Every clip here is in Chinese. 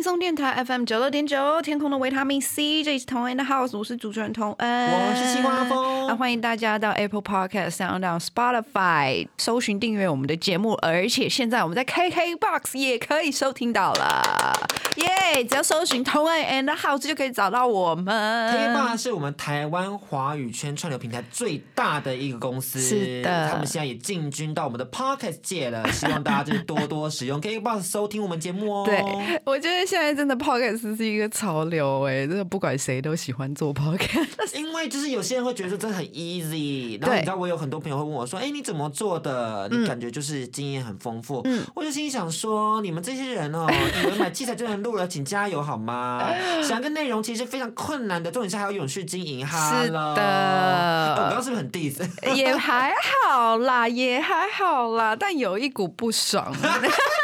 轻松电台 FM 九六点九，天空的维他命 C，这里是同恩的 House，我是主持人同恩，我是西瓜风啊，欢迎大家到 Apple Podcast、Sound On、Spotify 搜寻订阅我们的节目，而且现在我们在 KKBox 也可以收听到了，耶！只要搜寻同恩 and House 就可以找到我们。K 爸是我们台湾华语圈串流平台最大的一个公司，是的他们现在也进军到我们的 Podcast 界了，希望大家就是多多使用 KKBox 收听我们节目哦。对，我觉得现在真的 podcast 是一个潮流哎、真的不管谁都喜欢做 podcast。因为就是有些人会觉得说这很 easy，然后你知道我有很多朋友会问我说，哎，你怎么做的？你感觉就是经验很丰富。嗯我就心里想说，你们这些人哦，以为买器材就能录了，请加油好吗？想个内容其实非常困难的，重点是还要永续经营哈。是的哎我刚刚是不是很 diss？也还好啦，也还好啦，但有一股不爽。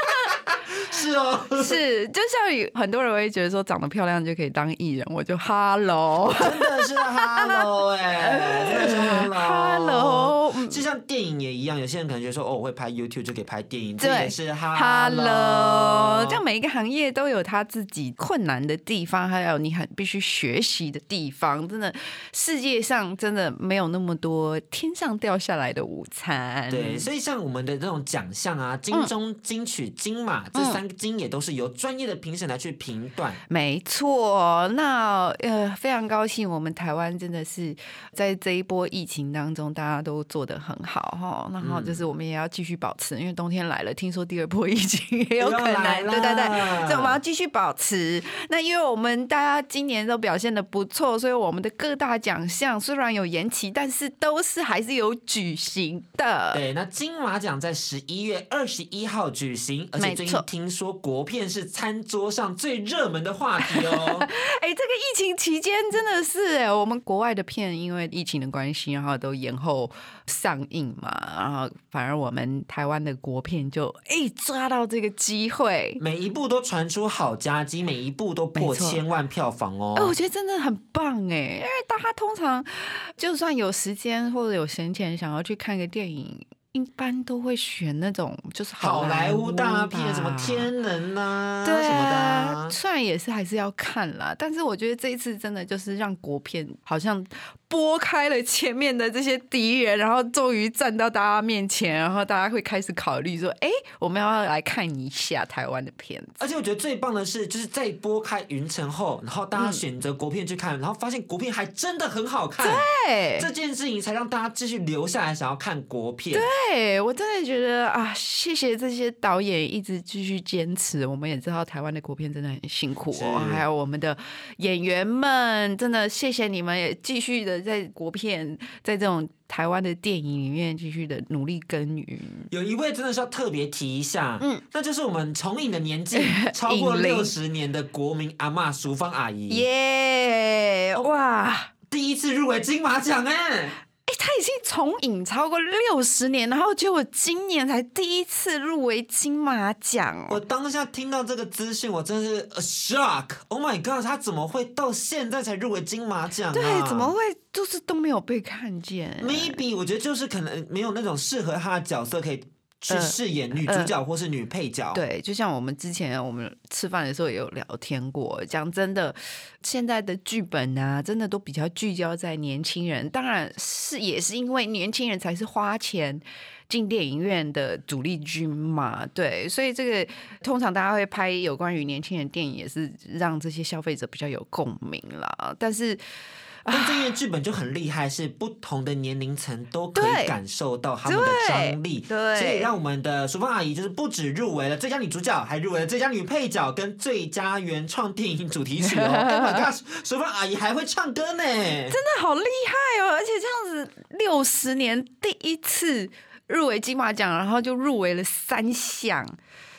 是哦，是，就像有很多人会觉得说长得漂亮就可以当艺人，我就 hello 真的是 hello 哎、真的是 hello hello，嗯就像电影也一样，有些人可能觉得说，哦，我会拍 YouTube 就可以拍电影，这对也是 hello。hello，这样每一个行业都有他自己困难的地方，还有你很必须学习的地方。真的，世界上真的没有那么多天上掉下来的午餐。对，所以像我们的这种奖项啊，金钟、金曲、金马这三个金也都是由专业的评审来去评断。没错，那呃，非常高兴，我们台湾真的是在这一波疫情当中，大家都做得很好哈。然后就是我们也要继续保持，因为冬天来了，听说第二波疫情也有可能，对对对，所以我们要继续保持。那因为我们大家今年都表现的不错，所以我们的各大奖项虽然有延期，但是都是还是有举行的。对，那金马奖在十一月二十一号举行，而且最近听说国片是餐桌上最热门的话题哦。哎、这个疫情期间真的是哎，我们国外的片因为疫情的关系，然后都延后上映嘛，然后反而我们台湾的国片就哎、抓到这个机会。每一部都传出好佳绩，每一部都破千万票房哦。哎、我觉得真的很棒哎，因为大家通常就算有时间或者有闲钱想要去看个电影，一般都会选那种就是好莱坞大片，什么天能呐、对什么的虽然也是还是要看啦，但是我觉得这一次真的就是让国片好像拨开了前面的这些敌人，然后终于站到大家面前，然后大家会开始考虑说，哎，我们要不要来看一下台湾的片子。而且我觉得最棒的是，就是在拨开云层后，然后大家选择国片去看，然后发现国片还真的很好看。对这件事情才让大家继续留下来，想要看国片。对，我真的觉得啊，谢谢这些导演一直继续坚持。我们也知道台湾的国片真的很辛苦哦，还有我们的演员们，真的谢谢你们，也继续的在国片，在这种台湾的电影里面继续的努力耕耘。有一位真的是要特别提一下，嗯，那就是我们重影的年纪 超过六十年的国民阿嬷淑芳阿姨，耶、哇！第一次入围金马奖哎。哎，他已经从影超过六十年，然后结果今年才第一次入围金马奖哦。我当下听到这个资讯，我真是 a shock。Oh my god，他怎么会到现在才入围金马奖啊？对，怎么会就是都没有被看见？？Maybe 我觉得就是可能没有那种适合他的角色可以去呃饰演女主角或是女配角。对，就像我们之前我们吃饭的时候也有聊天过。讲真的，现在的剧本啊，真的都比较聚焦在年轻人。当然是也是因为年轻人才是花钱进电影院的主力军嘛。对，所以这个通常大家会拍有关于年轻人电影，也是让这些消费者比较有共鸣啦。但是。但这页剧本就很厉害，是不同的年龄层都可以感受到他们的张力，对所以让我们的淑芳阿姨就是不止入围了最佳女主角，还入围了最佳女配角跟最佳原创电影主题曲哦。Oh my 淑芳阿姨还会唱歌呢，真的好厉害哦！而且这样子六十年第一次入围金马奖，然后就入围了三项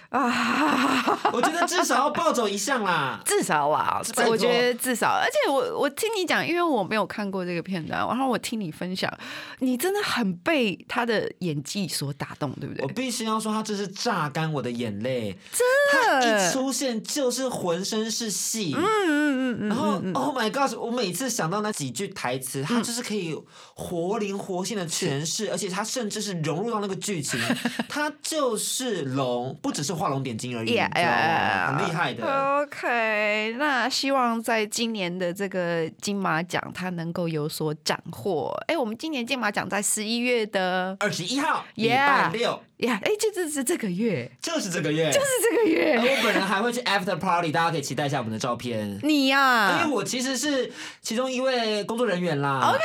啊！我觉得至少要暴走一项啦。至少啦我觉得至少，而且我我听你讲，因为我没有看过这个片段，然后我听你分享，你真的很被他的演技所打动，对不对？我必须要说，他这是榨干我的眼泪，真他一，出现就是浑身是戏。嗯嗯嗯嗯，然后，Oh my God！我每次想到那几句台词，他就是可以活灵活现的诠释，而且他甚至是融入到那个剧情，他就是龙，不只是画龙点睛而已，Yeah, 道吗？很厉害的。OK，那希望在今年的这个金马奖，它能够有所斩获。哎，我们今年金马奖在十一月的二十一号礼 Yeah 拜六，呀，哎，就这是这个月，就是这个月，就是这个月，我本人还会去 after party，大家可以期待一下我们的照片。你呀、因为我其实是其中一位工作人员啦。OK，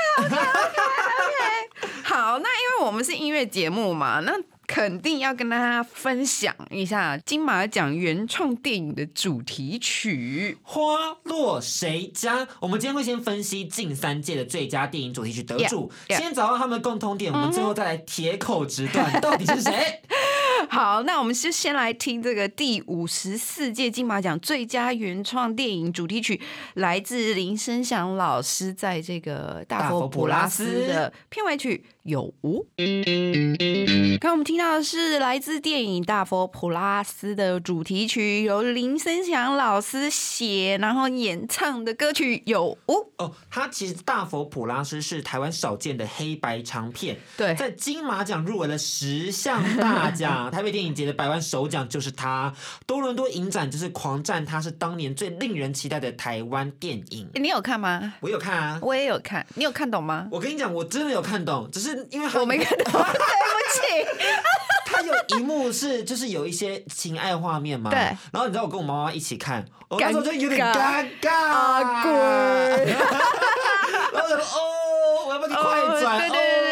好，那因为我们是音乐节目嘛，那肯定要跟大家分享一下金马奖原创电影的主题曲。花落谁家？我们今天会先分析近三届的最佳电影主题曲得主 Yeah, yeah. 先找到他们的共通点，我们最后再来铁口直断 到底是谁。好，那我们就先来听这个第五十四届金马奖最佳原创电影主题曲，来自林声祥老师在这个大佛普拉斯的片尾曲《有无》。刚我们听到的是来自电影《大佛普拉斯》的主题曲，由林声祥老师写，然后演唱的歌曲《有无》。哦，他其实大佛普拉斯是台湾少见的黑白长片，对在金马奖入围了十项大奖，台北电影节的百万首奖就是他，多伦多影展就是狂战他是当年最令人期待的台湾电影。你有看吗？我有看啊，我也有看，你有看懂吗？我跟你讲，我真的有看懂，只是因为我没看懂，对不起。他有一幕是就是有一些情爱画面嘛，对然后你知道我跟我妈妈一起看，我那时候就有点尴尴尬，啊滚 然后我想说哦，我要不要快转？哦对对对对对对，不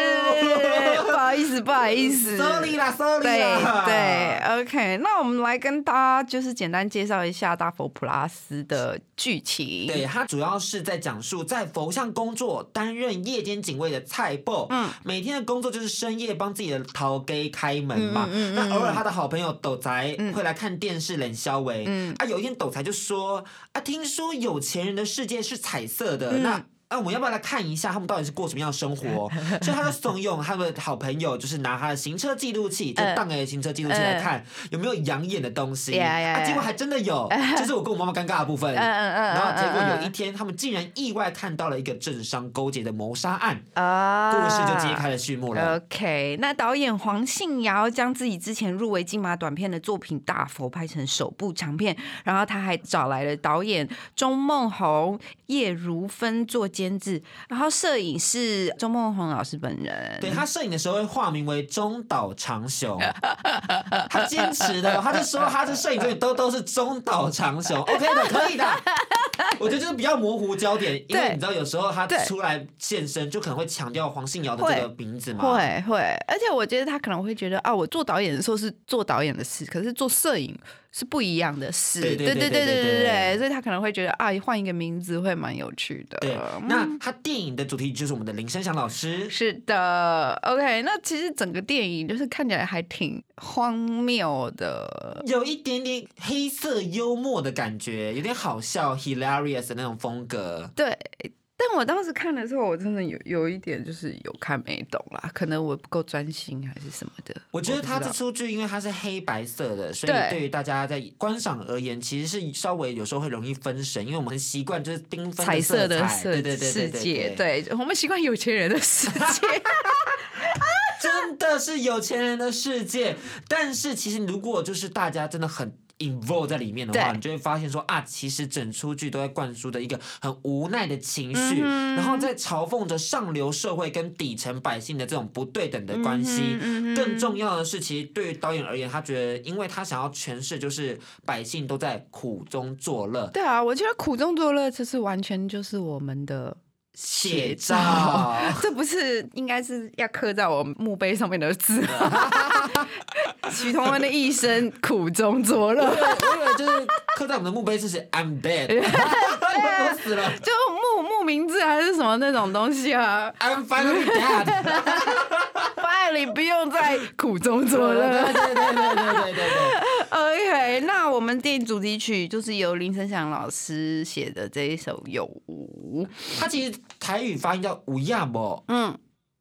好意思，不好意思。，sorry 啦，sorry 对啦，对，OK，那我们来跟大家就是简单介绍一下大佛普拉斯的剧情。对，他主要是在讲述在佛像工作、担任夜间警卫的蔡布，嗯每天的工作就是深夜帮自己的陶给开门嘛。嗯嗯嗯那偶尔他的好朋友斗仔嗯会来看电视冷消维。嗯啊，有一天斗宅就说啊，听说有钱人的世界是彩色的，嗯那。啊，我们要不要来看一下他们到底是过什么样的生活？所以他就怂恿他的好朋友，就是拿他的行车记录器，就嗯当给行车记录器来看有没有养眼的东西。啊，结果还真的有，这是我跟我妈妈尴尬的部分。嗯嗯嗯，然后结果有一嗯天，他们竟然意外看到了一个政商勾结的谋杀案，啊故事就揭开了序幕了。OK，那导演黄信尧将自己之前入围金马短片的作品《大佛》拍成首部长片，然后他还找来了导演钟梦红、叶如芬做监制，然后摄影是周梦红老师本人。对他摄影的时候会化名为中岛长雄，他坚持的，他就说他是摄影队都都是中岛长雄，OK 的，可以的。我觉得就是比较模糊焦点，因为你知道有时候他出来现身，就可能会强调黄信尧的这个名字嘛。会会，而且我觉得他可能会觉得啊，我做导演的时候是做导演的事，可是做摄影是不一样的事对对对对对对所以他可能会觉得啊换一个名字会蛮有趣的对那他电影的主题就是我们的林山祥老师。是的 ok 那其实整个电影就是看起来还挺荒谬的。有一点点黑色幽默的感觉有点好笑 hilarious 的那种风格。对但我当时看的时候，我真的有有一点就是有看没懂啦，可能我不够专心还是什么的。我觉得他这出剧，因为它是黑白色的，所以对对于大家在观赏而言，其实是稍微有时候会容易分神，因为我们很习惯就是缤纷彩色的彩世对对对世对界，对，对我们习惯有钱人的世界。真的是有钱人的世界。但是其实如果就是大家真的很。Involve 在里面的话，你就会发现说啊，其实整出剧都在灌输的一个很无奈的情绪，嗯然后在嘲讽着上流社会跟底层百姓的这种不对等的关系。更重要的是，其实对于导演而言，他觉得，因为他想要诠释，就是百姓都在苦中作乐。对啊，我觉得苦中作乐，这是完全就是我们的写照。这不是应该是要刻在我墓碑上面的字吗？许同文的一生苦中作乐，我以为就是刻在我们的墓碑是写 I'm dead，我死了就墓墓名字还是什么那种东西啊？，I'm finally dead。拜你不用再 苦中作乐。对对对对对对对。OK，那我们电影主题曲就是由林声祥老师写的这一首《有无》。他其实台语发音叫无亚波，嗯，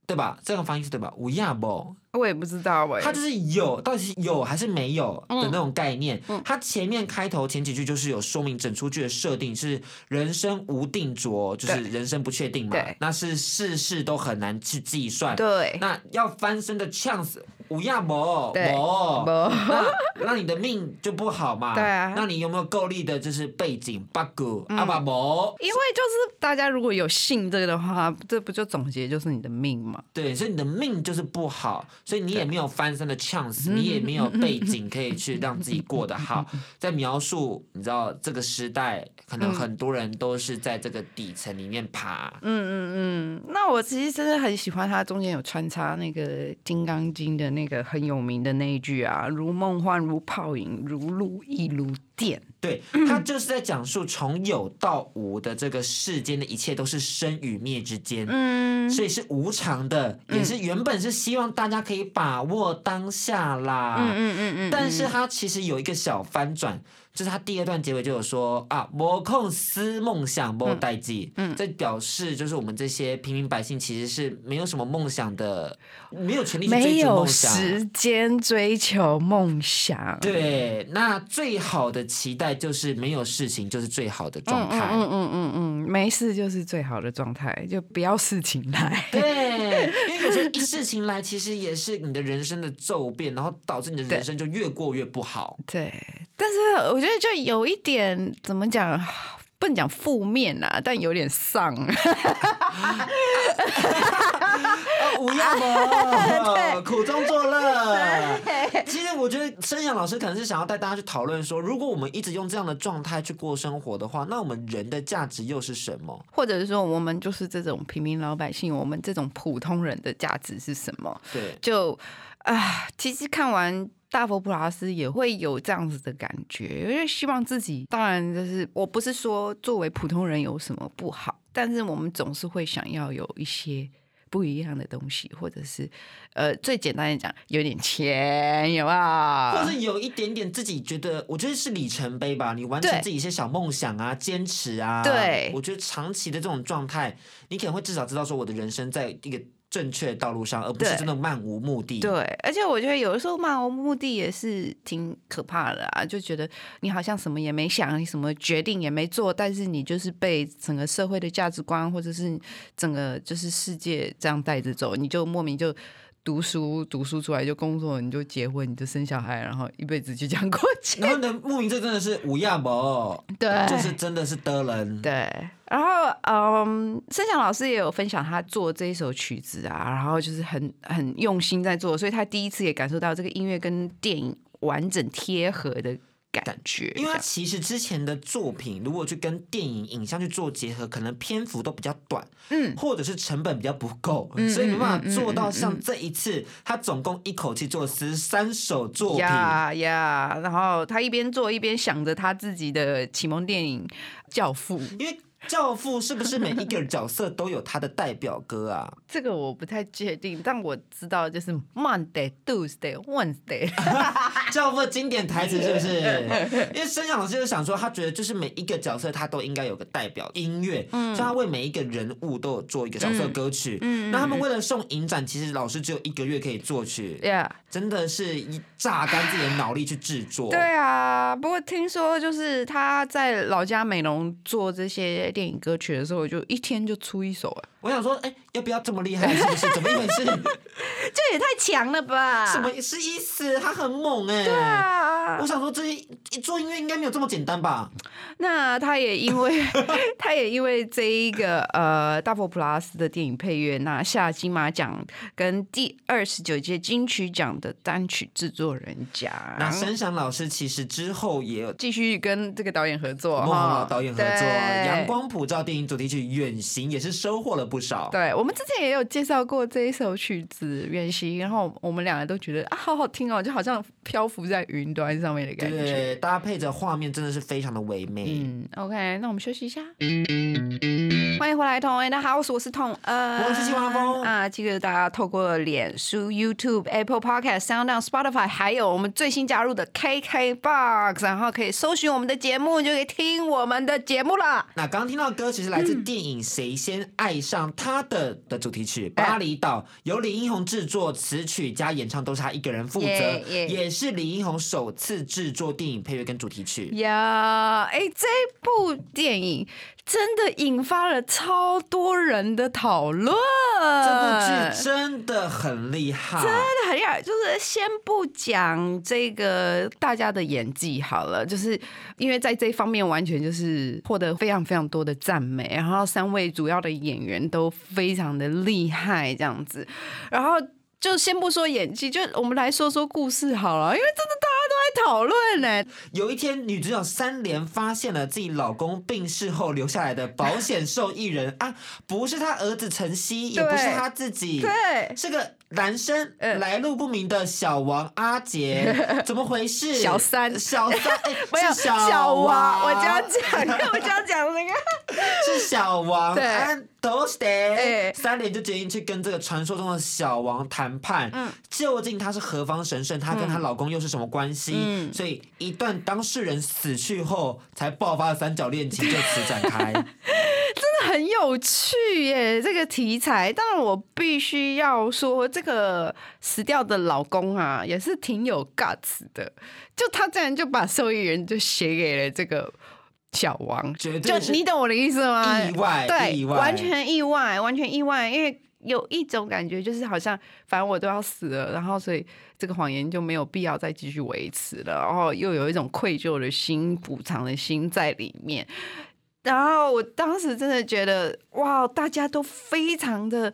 对吧？这个发音是对吧？无亚波，我也不知道哎、它就是有，到底是有还是没有嗯的那种概念。它前面开头前几句就是有说明整出剧的设定是人生无定着，就是人生不确定嘛对，那是事事都很难去计算。对，那要翻身的 chance 无亚谋，对谋那那你的命就不好嘛。对啊那你有没有够力的，就是背景 bug 嗯啊吧没？因为就是大家如果有信这个的话，这不就总结就是你的命嘛？对，所以你的命就是不好，所以你也没有翻身的 chance，嗯你也没有背景可以去让自己过得好。在描述，你知道这个时代，可能很多人都是在这个底层里面爬。嗯嗯嗯，那我其实真的很喜欢它中间有穿插那个《金刚经》的那个很有名的那一句啊，如梦幻，如泡影，如露亦如电。对，他就是在讲述从有到无的这个世间的一切都是生与灭之间。嗯，所以是无常的，也是原本是希望大家可以把握当下啦。嗯嗯嗯嗯，但是他其实有一个小翻转，就是他第二段结尾就有说啊，没空思梦想，没代际。嗯，这表示就是我们这些平民百姓其实是没有什么梦想的，没有权利去没追逐有梦想。时间追求梦想。对，那最好的期待就是没有事情就是最好的状态。嗯嗯嗯嗯，没事就是最好的状态，就不要事情来。对，因为 事情来，其实也是你的人生的骤变，然后导致你的人生就越过越不好。对，但是我觉得就有一点怎么讲，不能讲负面啊，但有点丧。啊，无恙嘛，苦中作乐。其实我觉得生阳老师可能是想要带大家去讨论说，如果我们一直用这样的状态去过生活的话，那我们人的价值又是什么？或者是说，我们就是这种平民老百姓，我们这种普通人的价值是什么？对，就啊，其实看完。大佛普拉斯也会有这样子的感觉，因为希望自己，当然就是我不是说作为普通人有什么不好，但是我们总是会想要有一些不一样的东西，或者是呃，最简单的讲，有点钱，有没有？或是有一点点自己觉得，我觉得是里程碑吧。你完成自己一些小梦想啊，坚持啊。对我觉得长期的这种状态，你可能会至少知道说，我的人生在一个正确道路上，而不是真的漫无目的。对，而且我觉得有的时候漫无目的也是挺可怕的啊，就觉得你好像什么也没想，你什么决定也没做，但是你就是被整个社会的价值观或者是整个就是世界这样带着走，你就莫名就。读书，读书出来就工作，你就结婚，你就生小孩，然后一辈子就这样过去。然后呢，慕名这真的是无亚博，对就是真的是得人。对，然后嗯，申祥老师也有分享他做这一首曲子啊，然后就是很很用心在做，所以他第一次也感受到这个音乐跟电影完整贴合的感觉。因为他其实之前的作品，如果去跟电影影像去做结合，可能篇幅都比较短，嗯，或者是成本比较不够，嗯所以没办法做到像这一次，他总共一口气做了十三首作品。呀呀，然后他一边做一边想着他自己的启蒙电影《教父》，因为教父是不是每一个角色都有他的代表歌啊？这个我不太确定，但我知道就是 Monday、Tuesday、Wednesday。教父的经典台词是不是？因为申想老师就想说，他觉得就是每一个角色他都应该有个代表音乐，嗯所以他为每一个人物都有做一个角色歌曲。嗯那他们为了送影展，其实老师只有一个月可以作曲，Yeah，真的是一榨干自己的脑力去制作。对啊，不过听说就是他在老家美容做这些电影歌曲的时候，我就一天就出一首啊，我想说，哎、要不要这么厉害？是不是？怎么一回事？这也太强了吧？什么是意思？他很猛哎、对啊，啊我！想说，这一做音乐应该没有这么简单吧？那他也因为 他也因为这一个呃大佛普拉斯的电影配乐拿下金马奖跟第二十九届金曲奖的单曲制作人奖。那申翔老师其实之后也有继续跟这个导演合作，哈老导演合作，对《阳光普照》电影主题曲《远行》也是收获了不少。对，我们之前也有介绍过这一首曲子《远行》，然后我们两个都觉得啊，好好听哦，就好像漂浮在云端上面的感觉。对，搭配着画面真的是非常的唯美。嗯，OK，那我们休息一下。欢迎回来，同恩的 House，我是童恩，我是季华峰啊。记得大家透过脸书、YouTube、Apple Podcast、SoundOn、Spotify，还有我们最新加入的 KKBox，然后可以搜寻我们的节目，就可以听我们的节目了。那刚刚听到的歌，其实来嗯自电影《谁先爱上他的》的主题曲《哎巴厘岛》，由李英宏制作，词曲加演唱都是他一个人负责也是李英宏首次制作电影配乐跟主题曲。呀，哎，这部电影真的引发了超多人的讨论。这部剧真的很厉害，真的很厉害，就是先不讲这个大家的演技好了，就是因为在这一方面完全就是获得非常非常多的赞美，然后三位主要的演员都非常的厉害，这样子，然后。就先不说演技，就我们来说说故事好了，因为真的大家都在讨论呢。有一天，女主角三连发现了自己老公病逝后留下来的保险受益人啊，不是她儿子晨曦，也不是她自己，对，是个男生，嗯来路不明的小王阿杰，怎么回事？小三小三，哎、没有是小王，我就要讲讲，我就要讲那个。是小王，对啊都是的。哎三连就决定去跟这个传说中的小王谈判，嗯究竟他是何方神圣，她跟她老公又是什么关系？嗯所以一段当事人死去后，才爆发的三角恋情就此展开。很有趣耶，这个题材。当然，我必须要说，这个死掉的老公啊，也是挺有 guts 的。就他竟然就把受益人就写给了这个小王，就绝对是你懂我的意思吗？意外对，意外完全意外，完全意外，因为。有一种感觉，就是好像反正我都要死了，然后所以这个谎言就没有必要再继续维持了，然后又有一种愧疚的心、补偿的心在里面。然后我当时真的觉得，哇，大家都非常的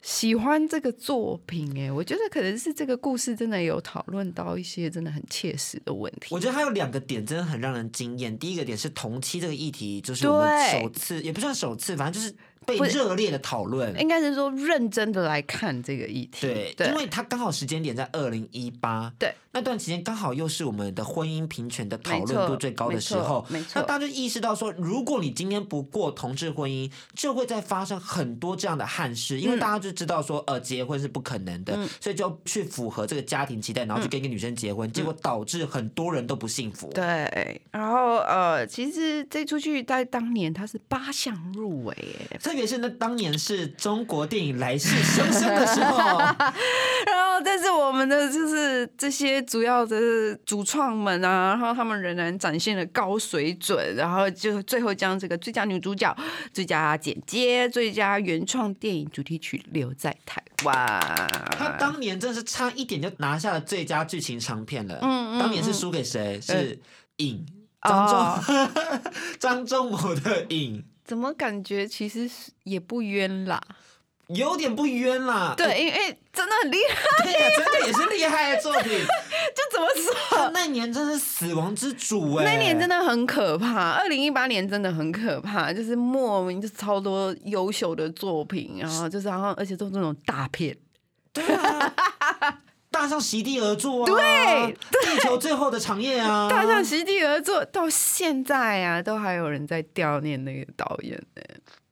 喜欢这个作品，哎，我觉得可能是这个故事真的有讨论到一些真的很切实的问题。我觉得它有两个点真的很让人惊艳。第一个点是同期这个议题，就是我们首次，也不算首次，反正就是被热烈的讨论。应该是说认真的来看这个议题，对，因为它刚好时间点在二零一八，对那段期间刚好又是我们的婚姻平权的讨论度最高的时候，没错没错。那大家就意识到说，如果你今天不过同志婚姻，就会再发生很多这样的憾事，因为嗯。大家就知道说，呃，结婚是不可能的，所以就去符合这个家庭期待，然后去跟一个女生结婚，结果导致很多人都不幸福。嗯对，然后呃，其实这出剧在当年它是八项入围，哎，特别是那当年是中国电影来势汹汹的时候，然后但是我们的就是这些主要的主创们啊，然后他们仍然展现了高水准，然后就最后将这个最佳女主角、最佳剪接、最佳原创电影主题曲留在台湾。他当年真是差一点就拿下了最佳剧情长片了。嗯嗯当年是输给谁？是影哦 张仲张仲谋的影，怎么感觉其实是也不冤啦？有点不冤啦。对，因为真的很厉害，对呀，真的也是厉害的作品。就怎么他说？那年真是死亡之主哎，那年真的的很可怕，二零一八年真的很可怕，就是莫名就超多优秀的作品，然后就是然后而且都是那种大片，对啊，大象席地而坐啊，对，地球最后的长夜啊，大象席地而坐，到现在啊，都还有人在悼念那个导演呢、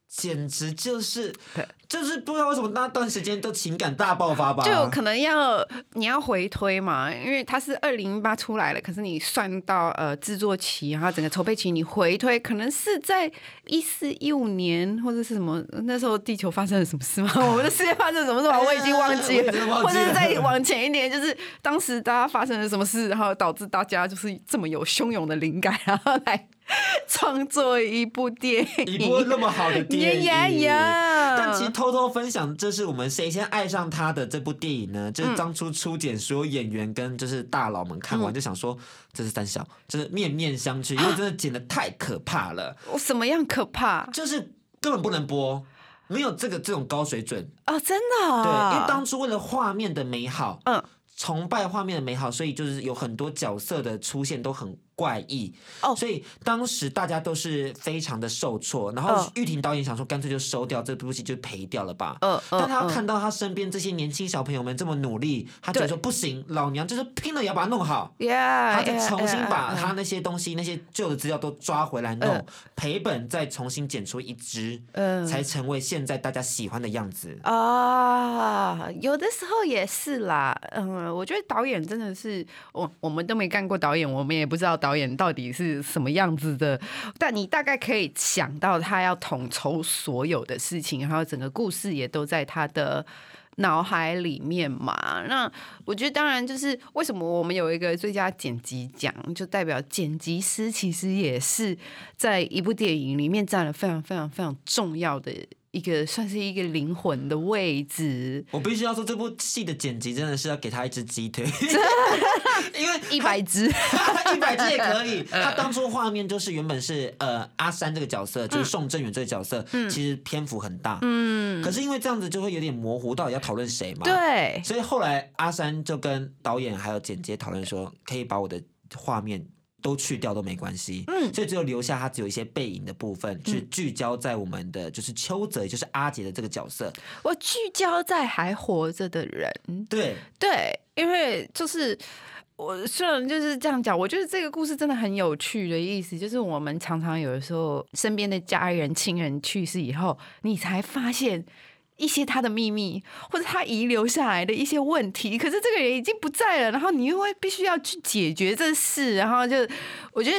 简直就是对就是不知道为什么那段时间都情感大爆发吧，就可能要你要回推嘛，因为它是二零一八出来了，可是你算到呃制作期，然后整个筹备期，你回推可能是在一四一五年或者是什么那时候地球发生了什么事吗？我们的世界发生了什么事吗？我已经忘记了或者是再往前一点，就是当时大家发生了什么事，然后导致大家就是这么有汹涌的灵感，然后来 创作一部电影，一部那么好的电影，但其实偷偷分享，这是我们谁先爱上他的这部电影呢？就是嗯当初初剪所有演员跟就是大佬们看完就想说，这是三小，就是面面相觑，因为真的剪的太可怕了，我什么样可怕就是根本不能播，没有这个这种高水准。哦？真的、对，啊？因为当初为了画面的美好，嗯崇拜画面的美好，所以就是有很多角色的出现都很怪异哦所以当时大家都是非常的受挫。然后嗯玉婷导演想说，干脆就收掉这部戏，就赔掉了吧。嗯嗯但他嗯看到他身边这些年轻小朋友们这么努力，他觉得说不行，老娘就是拼了也要把它弄好。，Yeah，他再重新把他那些东西、那些旧的资料都抓回来弄嗯，赔本再重新剪出一支，嗯才成为现在大家喜欢的样子。啊，有的时候也是啦。嗯，我觉得导演真的是我，我们都没干过导演，我们也不知道导演到底是什么样子的。但你大概可以想到，他要统筹所有的事情，然后整个故事也都在他的。脑海里面嘛，那我觉得当然就是为什么我们有一个最佳剪辑奖，就代表剪辑师其实也是在一部电影里面占了非常非常非常重要的一个，算是一个灵魂的位置。我必须要说，这部戏的剪辑真的是要给他一只鸡腿，因为一百只，一百只也可以。他当初画面就是原本是呃阿三这个角色，就是宋正元这个角色，其实篇幅很大，嗯，可是因为这样子就会有点模糊，到底要讨论谁嘛？。对，所以后来阿三就跟导演还有剪接讨论说，可以把我的画面都去掉都没关系，嗯所以只有留下他只有一些背影的部分，去聚焦在我们的就是邱泽，也就是阿杰的这个角色。我聚焦在还活着的人，对，对，因为就是。我虽然就是这样讲，我觉得这个故事真的很有趣的意思，就是我们常常有的时候身边的家人、亲人去世以后，你才发现一些他的秘密，或者他遗留下来的一些问题，可是这个人已经不在了，然后你又会必须要去解决这事，然后就我觉得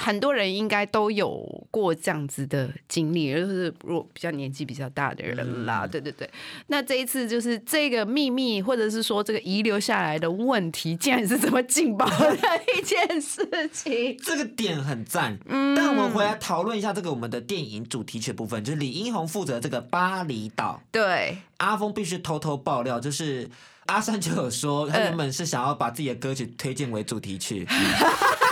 很多人应该都有过这样子的经历，就是如果比较年纪比较大的人啦，对对对。那这一次就是这个秘密，或者是说这个遗留下来的问题，竟然是这么劲爆的一件事情。这个点很赞。嗯但我们回来讨论一下这个我们的电影主题曲部分，就是李英宏负责这个巴厘岛。对，阿峰必须偷偷爆料，就是阿三就有说，他原本是想要把自己的歌曲推荐为主题曲。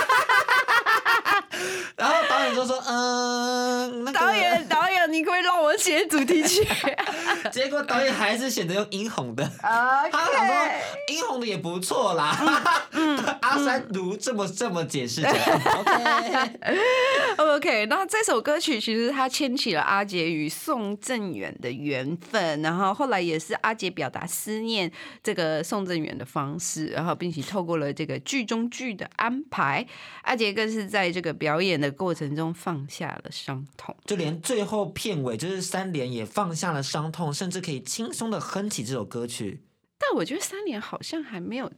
就说：“嗯，那个。导演，导演，你可不可以让我写主题曲 结果导演还是选择用殷红的，啊？他想说殷红的也不错啦。阿三如这么这么解释着，OK，OK，那这首歌曲其实它牵起了阿杰与宋振远的缘分，然后后来也是阿杰表达思念这个宋振远的方式，然后并且透过了这个剧中剧的安排，阿杰更是在这个表演的过程中放下了伤痛。就连最后片尾就是三连也放下了伤痛，甚至可以轻松的哼起这首歌曲。但我觉得三连好像还没有，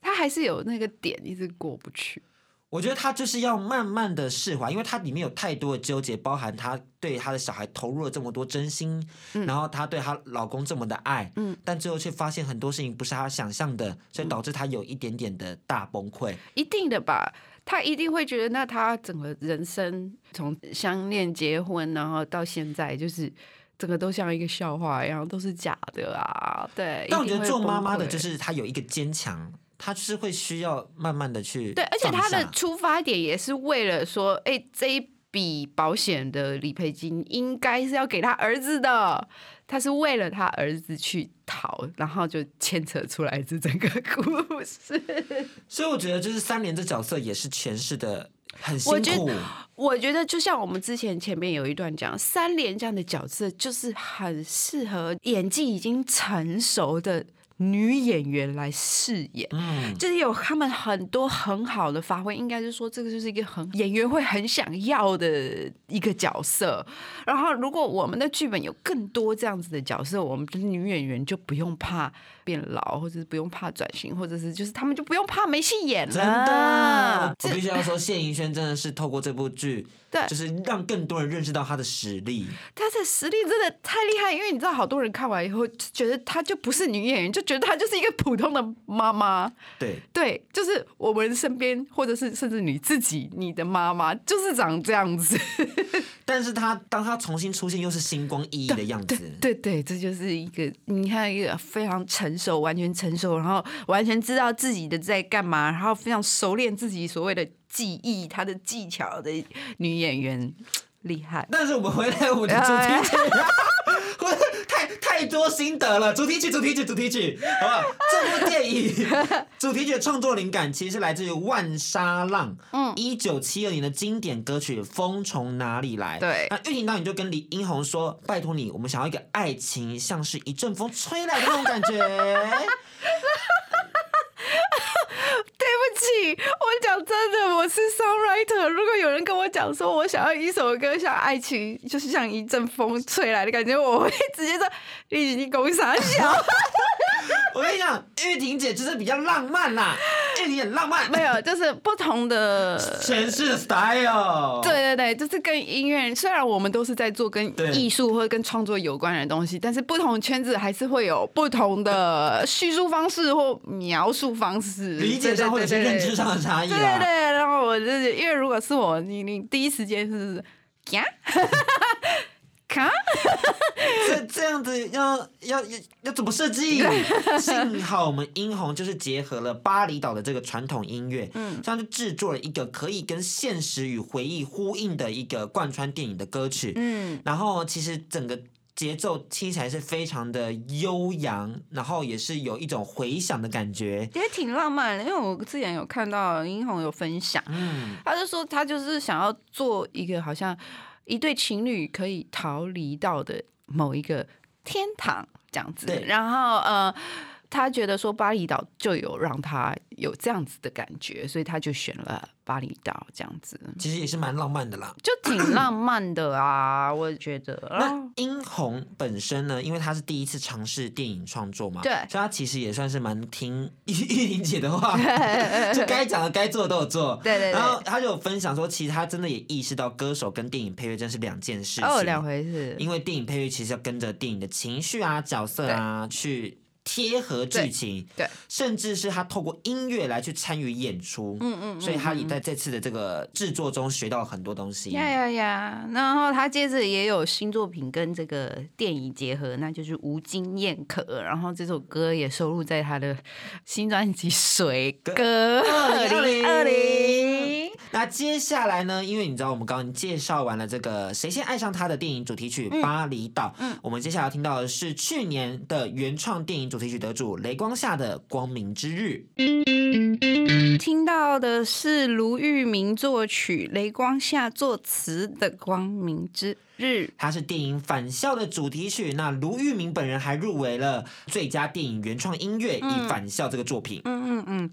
他还是有那个点一直过不去。我觉得他就是要慢慢的释怀，因为他里面有太多的纠结，包含他对他的小孩投入了这么多真心，然后她对她老公这么的爱，嗯但最后却发现很多事情不是他想象的，所以导致他有一点点的大崩溃。一定的吧，他一定会觉得，那他整个人生从相恋、结婚，然后到现在，就是整个都像一个笑话一样，都是假的啊。对，但我觉得做妈妈的就是她有一个坚强，她就是会需要慢慢的去对，而且他的出发点也是为了说，哎、这一笔保险的理赔金应该是要给他儿子的，他是为了他儿子去逃，然后就牵扯出来这整个 故事。所以我觉得就是三连这角色也是前世的很我辛觉得苦。我觉得就像我们之前前面有一段讲，三连这样的角色就是很适合演技已经成熟的女演员来饰演。嗯，就是有他们很多很好的发挥，应该是说这个就是一个很演员会很想要的一个角色。然后，如果我们的剧本有更多这样子的角色，我们的女演员就不用怕变老，或者是不用怕转型，或者是就是他们就不用怕没戏演了。真的，我必须要说，谢盈萱真的是透过这部剧，对就是让更多人认识到她的实力。她的实力真的太厉害，因为你知道，好多人看完以后就觉得她就不是女演员，就觉得她就是一个普通的妈妈。对，对，就是我们身边，或者是甚至你自己，你的妈妈就是长这样子。但是他当他重新出现，又是星光熠熠的样子。对对，这就是一个你看一个非常成熟、完全成熟，然后完全知道自己的在干嘛，然后非常熟练自己所谓的技艺、她的技巧的女演员，厉害。但是我们回来我们的主题曲，太 太多心得了。主题曲，主题曲，主题曲，好不好？这部电影主题曲的创作灵感其实是来自于万沙浪，嗯，一九七二年的经典歌曲《风从哪里来》。对那玉婷导演就跟李英红说：“拜托你，我们想要一个爱情像是一阵风吹来的那种感觉。”我讲真的，我是 songwriter。如果有人跟我讲说我想要一首歌像爱情，就是像一阵风吹来的感觉，我会直接说你你公傻笑。我跟你讲，玉婷姐就是比较浪漫啦，玉婷很浪漫，没有，就是不同的诠释 style。对对对，就是跟音乐，虽然我们都是在做跟对艺术或者跟创作有关的东西，但是不同圈子还是会有不同的叙述方式或描述方式，理解上或者是认知上的差异啦。对对对，然后我就是因为如果是我，你你第一时间是呀，卡，这这样子要要要要怎么设计？幸好我们英红就是结合了巴厘岛的这个传统音乐，嗯，这样就制作了一个可以跟现实与回忆呼应的一个贯穿电影的歌曲，嗯，然后其实整个。节奏听起来是非常的悠扬，然后也是有一种回响的感觉。也挺浪漫的，因为我之前有看到殷红有分享，嗯，他就说他就是想要做一个好像一对情侣可以逃离到的某一个天堂这样子，然后呃。他觉得说巴厘岛就有让他有这样子的感觉，所以他就选了巴厘岛这样子，其实也是蛮浪漫的啦。就挺浪漫的啊，我觉得。那殷红本身呢，因为他是第一次尝试电影创作嘛，对所以他其实也算是蛮听玉玉玲姐的话，就该讲的、该做的都有做。对对对然后他就有分享说，其实他真的也意识到歌手跟电影配乐真是两件事情。哦，两回事。因为电影配乐其实要跟着电影的情绪啊、角色啊去。贴合剧情，对，甚至是他透过音乐来去参与演出，嗯嗯，所以他也在这次的这个制作中学到了很多东西。呀呀呀！然后他接着也有新作品跟这个电影结合，那就是《无经验可》，然后这首歌也收录在他的新专辑《水歌》二零二零。那接下来呢？因为你知道，我们刚刚介绍完了这个《谁先爱上他》的电影主题曲《巴厘岛》，嗯，我们接下来要听到的是去年的原创电影主主题曲得主雷光下的《光明之日》。听到的是卢玉明作曲、雷光下作词的《光明之日》，它是电影《返校》的主题曲。那卢玉明本人还入围了最佳电影原创音乐，以《返校》这个作品。嗯嗯嗯。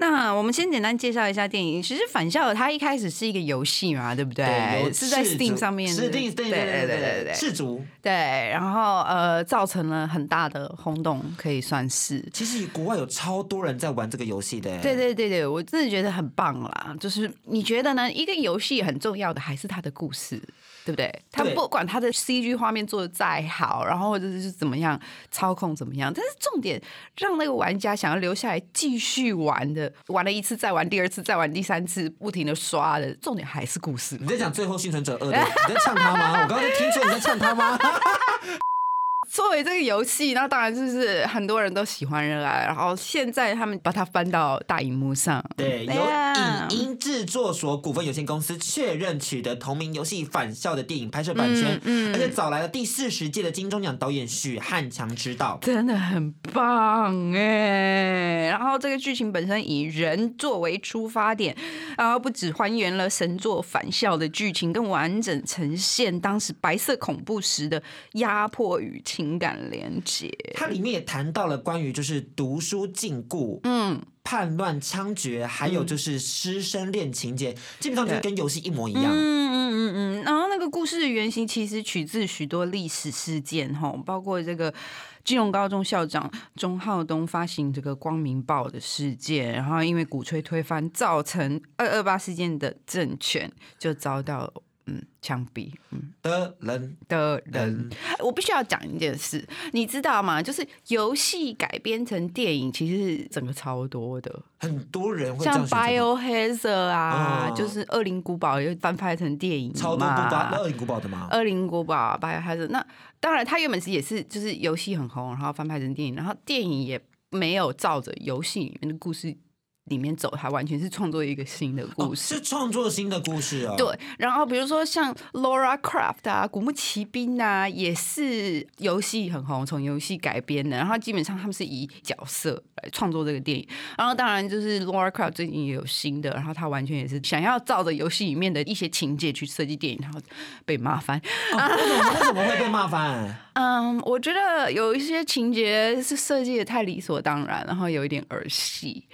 那我们先简单介绍一下电影。其实《返校》它一开始是一个游戏嘛，对不对？对，是在 Steam 上面是 Steam，对对对对对对，赤足。对，然后呃，造成了很大的轰动，可以算是。其实国外有超多人在玩这个游戏的。对对对对，我真的觉得很棒啦。就是你觉得呢？一个游戏很重要的还是它的故事。对不对？他不管他的 CG 画面做的再好，然后或者是怎么样操控怎么样，但是重点让那个玩家想要留下来继续玩的，玩了一次再玩第二次再玩第三次，不停的刷的，重点还是故事。你在讲《最后幸存者二》的，你在唱他吗？我刚刚在听说你在唱他吗？作为这个游戏，那当然就是很多人都喜欢热爱。然后现在他们把它翻到大荧幕上，对，由影音制作所股份有限公司确认取得同名游戏《返校》的电影拍摄版权，嗯，而且找来了第四十届的金钟奖导演许汉强执导，真的很棒哎。然后这个剧情本身以人作为出发点，然后不止还原了神作《返校》的剧情，更完整呈现当时白色恐怖时的压迫与。情感连接，它里面也谈到了关于就是读书禁锢，嗯，叛乱枪决，还有就是师生恋情节，基本上就是跟游戏一模一样。嗯嗯嗯嗯。然后那个故事的原型其实取自许多历史事件，哈，包括这个金融高中校长钟浩东发行这个《光明报》的事件，然后因为鼓吹推翻，造成二二八事件的政权就遭到。嗯，枪毙，嗯。的人。的人。人。我必须要讲一件事，你知道吗？就是游戏改编成电影，其实是整个超多的，很多人会像 Biohazard 啊，哦。就是《恶灵古堡》又翻拍成电影超多不嘛把恶灵古堡的吗？恶灵古堡、Biohazard，那当然，它原本是也是就是游戏很红，然后翻拍成电影，然后电影也没有照着游戏里面的故事里面走，他完全是创作一个新的故哦事。是创作新的故事哦。对，然后比如说像 Laura Craft 啊，古墓奇兵啊，也是游戏很红，从游戏改编的。然后基本上他们是以角色来创作这个电影。然后当然就是 Laura Craft 最近也有新的，然后他完全也是想要照着游戏里面的一些情节去设计电影，然后被骂翻。哦为什么为什么会被骂翻？嗯，我觉得有一些情节是设计的太理所当然，然后有一点儿戏。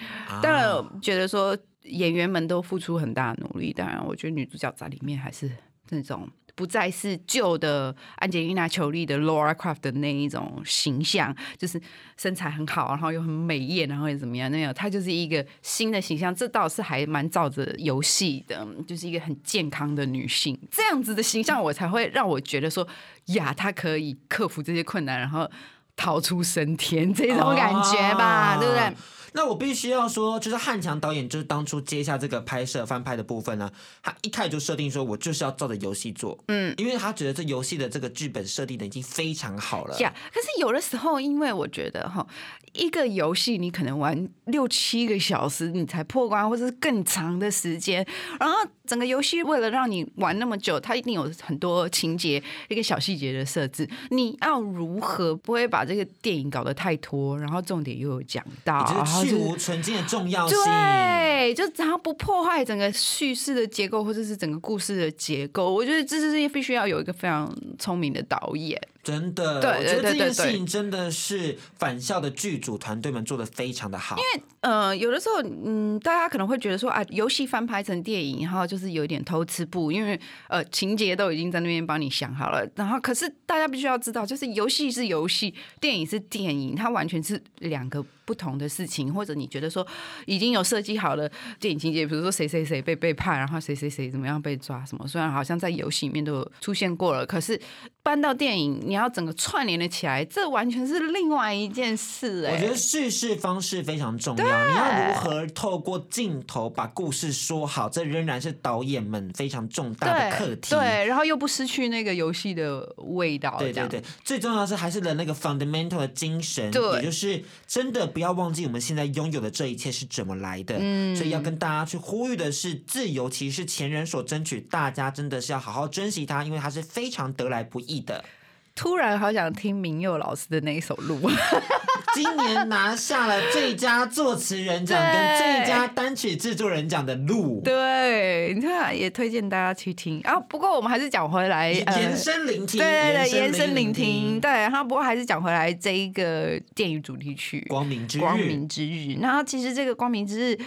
当然，觉得说演员们都付出很大的努力。当然，我觉得女主角在里面还是那种不再是旧的安吉丽娜·裘丽的 Laura Croft 的那一种形象，就是身材很好，然后又很美艳，然后又怎么样那样，她就是一个新的形象。这倒是还蛮照着游戏的，就是一个很健康的女性这样子的形象，我才会让我觉得说呀，她可以克服这些困难，然后。逃出升天这种感觉吧，对不对？那我必须要说，就是汉强导演，就是当初接下这个拍摄翻拍的部分呢，他一开始就设定说，我就是要照着游戏做，嗯，因为他觉得这游戏的这个剧本设定的已经非常好了。呀可是有的时候，因为我觉得哈，一个游戏你可能玩六七个小时你才破关，或者是更长的时间，然后整个游戏为了让你玩那么久，它一定有很多情节、一个小细节的设置，你要如何不会把这个电影搞得太拖，然后重点又有讲到，去无存菁的重要性。对，就只要不破坏整个叙事的结构，或者是整个故事的结构。我觉得这是必须要有一个非常聪明的导演。真的，对我觉得这件事情真的是返校的剧组团队们做的非常的好。因为呃，有的时候，嗯，大家可能会觉得说啊，游戏翻拍成电影，然后就是有一点偷吃步，因为呃情节都已经在那边帮你想好了，然后可是大家必须要知道，就是游戏是游戏，电影是电影，它完全是两个不同的事情。或者你觉得说已经有设计好了电影情节，比如说谁谁谁被背叛，然后谁谁谁怎么样被抓什么，虽然好像在游戏里面都有出现过了，可是搬到电影，你要整个串联了起来，这完全是另外一件事、哎，我觉得叙事方式非常重要，你要如何透过镜头把故事说好，这仍然是导演们非常重大的课题。对，然后又不失去那个游戏的味道，对对对，最重要的是还是的那个 fundamental 的精神，对也就是真的不要忘记我们现在拥有的这一切是怎么来的。嗯所以要跟大家去呼吁的是，自由其实是前人所争取，大家真的是要好好珍惜它，因为它是非常得来不易的。突然好想听明佑老师的那一首《路》，今年拿下了最佳作词人奖跟最佳单曲制作人奖的《路》，对，你看也推荐大家去听啊。不过我们还是讲回来，呃延伸聆听，对对对，延伸聆聆听，对。然后不过还是讲回来这一个电影主题曲《光明之日，光明之日》。那其实这个光明之日，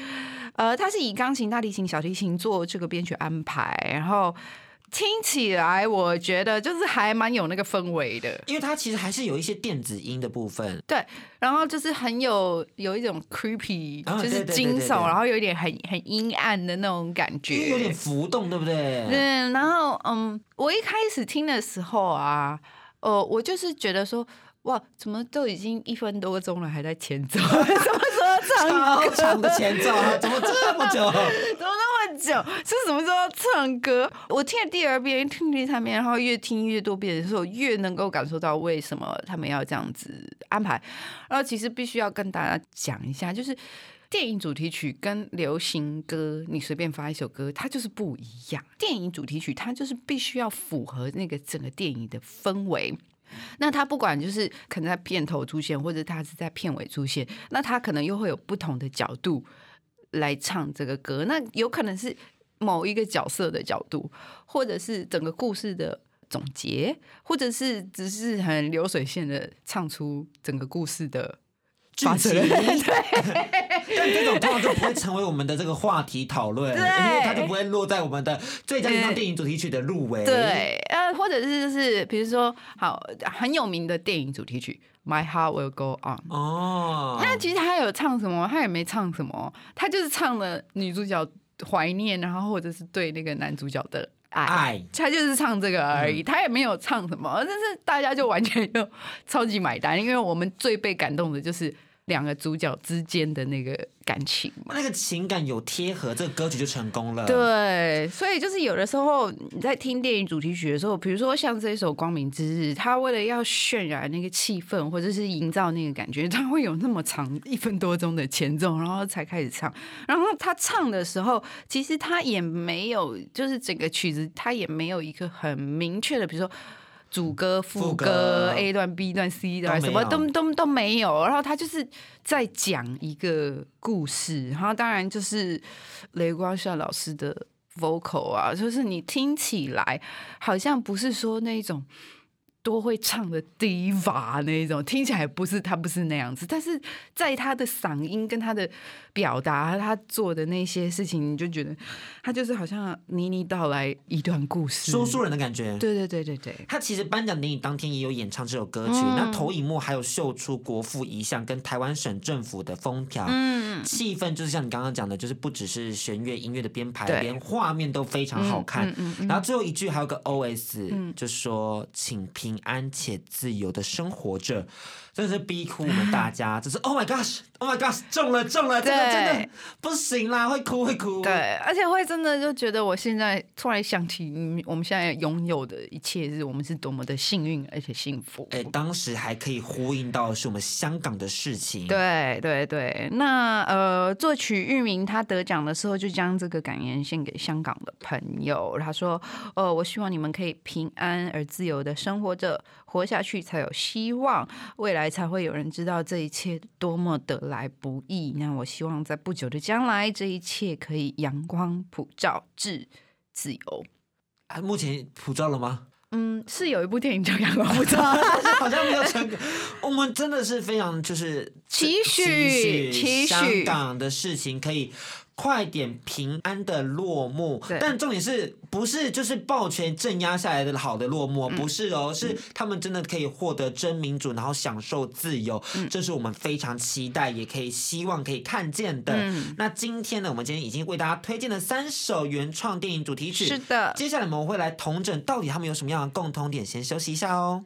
呃，它是以钢琴、大提琴、小提琴做这个编曲安排，然后听起来我觉得就是还蛮有那个氛围的。因为它其实还是有一些电子音的部分，对，然后就是很有有一种 creepy，、就是惊悚，对对然后有一点很很阴暗的那种感觉，有点浮动，对不对？嗯，然后嗯，我一开始听的时候啊，呃，我就是觉得说，哇，怎么都已经一分多钟了，还在前奏，什么时候唱超长的前奏啊，怎么这么久？怎么那讲？是什么时候唱歌？我听了第二遍，听第三遍，然后越听越多遍的时候，越能够感受到为什么他们要这样子安排。然后其实必须要跟大家讲一下，就是。电影主题曲跟流行歌，你随便发一首歌，它就是不一样。电影主题曲它就是必须要符合那个整个电影的氛围。那它不管就是可能在片头出现，或者它是在片尾出现，那它可能又会有不同的角度来唱这个歌。那有可能是某一个角色的角度，或者是整个故事的总结，或者是只是很流水线的唱出整个故事的发生情，对 但这种通常就不会成为我们的这个话题讨论，因为它就不会落在我们的最佳原创电影主题曲的入围。对，呃，或者是就是比如说好很有名的电影主题曲《My Heart Will Go On》。哦，那其实他有唱什么？他也没唱什么，他就是唱了女主角怀念，然后或者是对那个男主角的爱。爱，他就是唱这个而已，他也没有唱什么，但是大家就完全就 超级买单，因为我们最被感动的就是两个主角之间的那个感情嘛。那个情感有贴合，这个歌曲就成功了。对，所以就是有的时候你在听电影主题曲的时候，比如说像这一首《光明之日》，它为了要渲染那个气氛，或者是营造那个感觉，它会有那么长一分多钟的前奏，然后才开始唱。然后他唱的时候，其实他也没有，就是整个曲子他也没有一个很明确的，比如说。主歌、副副歌歌 A 段、B 段、C 段，什么都都都都没有。然后他就是在讲一个故事，然后当然就是雷光夏老师的 vocal 啊，就是你听起来好像不是说那种。多会唱的 diva 那一种，听起来不是他不是那样子，但是在他的嗓音跟他的表达，他做的那些事情，你就觉得他就是好像娓娓道来一段故事，说书人的感觉。对对对对对，他其实颁奖典礼当天也有演唱这首歌曲，嗯那投影幕还有秀出国父遗像跟台湾省政府的封条，嗯，气氛就是像你刚刚讲的，就是不只是弦乐音乐的编排，连画面都非常好看。嗯然后最后一句还有个 OS，、嗯。就说请安且自由的生活着，真的是逼哭我们大家。就是 Oh my gosh，Oh my gosh，中了中了，真的真的不行啦，会哭会哭。对，而且会真的就觉得我现在突然想起，嗯我们现在拥有的一切，是我们是多么的幸运而且幸福。哎，当时还可以呼应到是我们香港的事情。对对对，那呃，作曲玉明他得奖的时候，就将这个感言献给香港的朋友。他说：“呃，我希望你们可以平安而自由的生活着，活下去才有希望，未来才会有人知道这一切多么的来不易。那我希望在不久的将来，这一切可以阳光普照，至自由。”啊，目前普照了吗？嗯，是有一部电影叫《阳光普照》。好像没有成功。我们真的是非常就是期许期许香港的事情可以。快点平安的落幕。对，但重点是不是就是暴权镇压下来的好的落幕？嗯。不是哦，是他们真的可以获得真民主，然后享受自由，嗯。这是我们非常期待，也可以希望可以看见的。嗯。那今天呢，我们今天已经为大家推荐了三首原创电影主题曲，是的，接下来我们会来同整到底他们有什么样的共同点，先休息一下哦。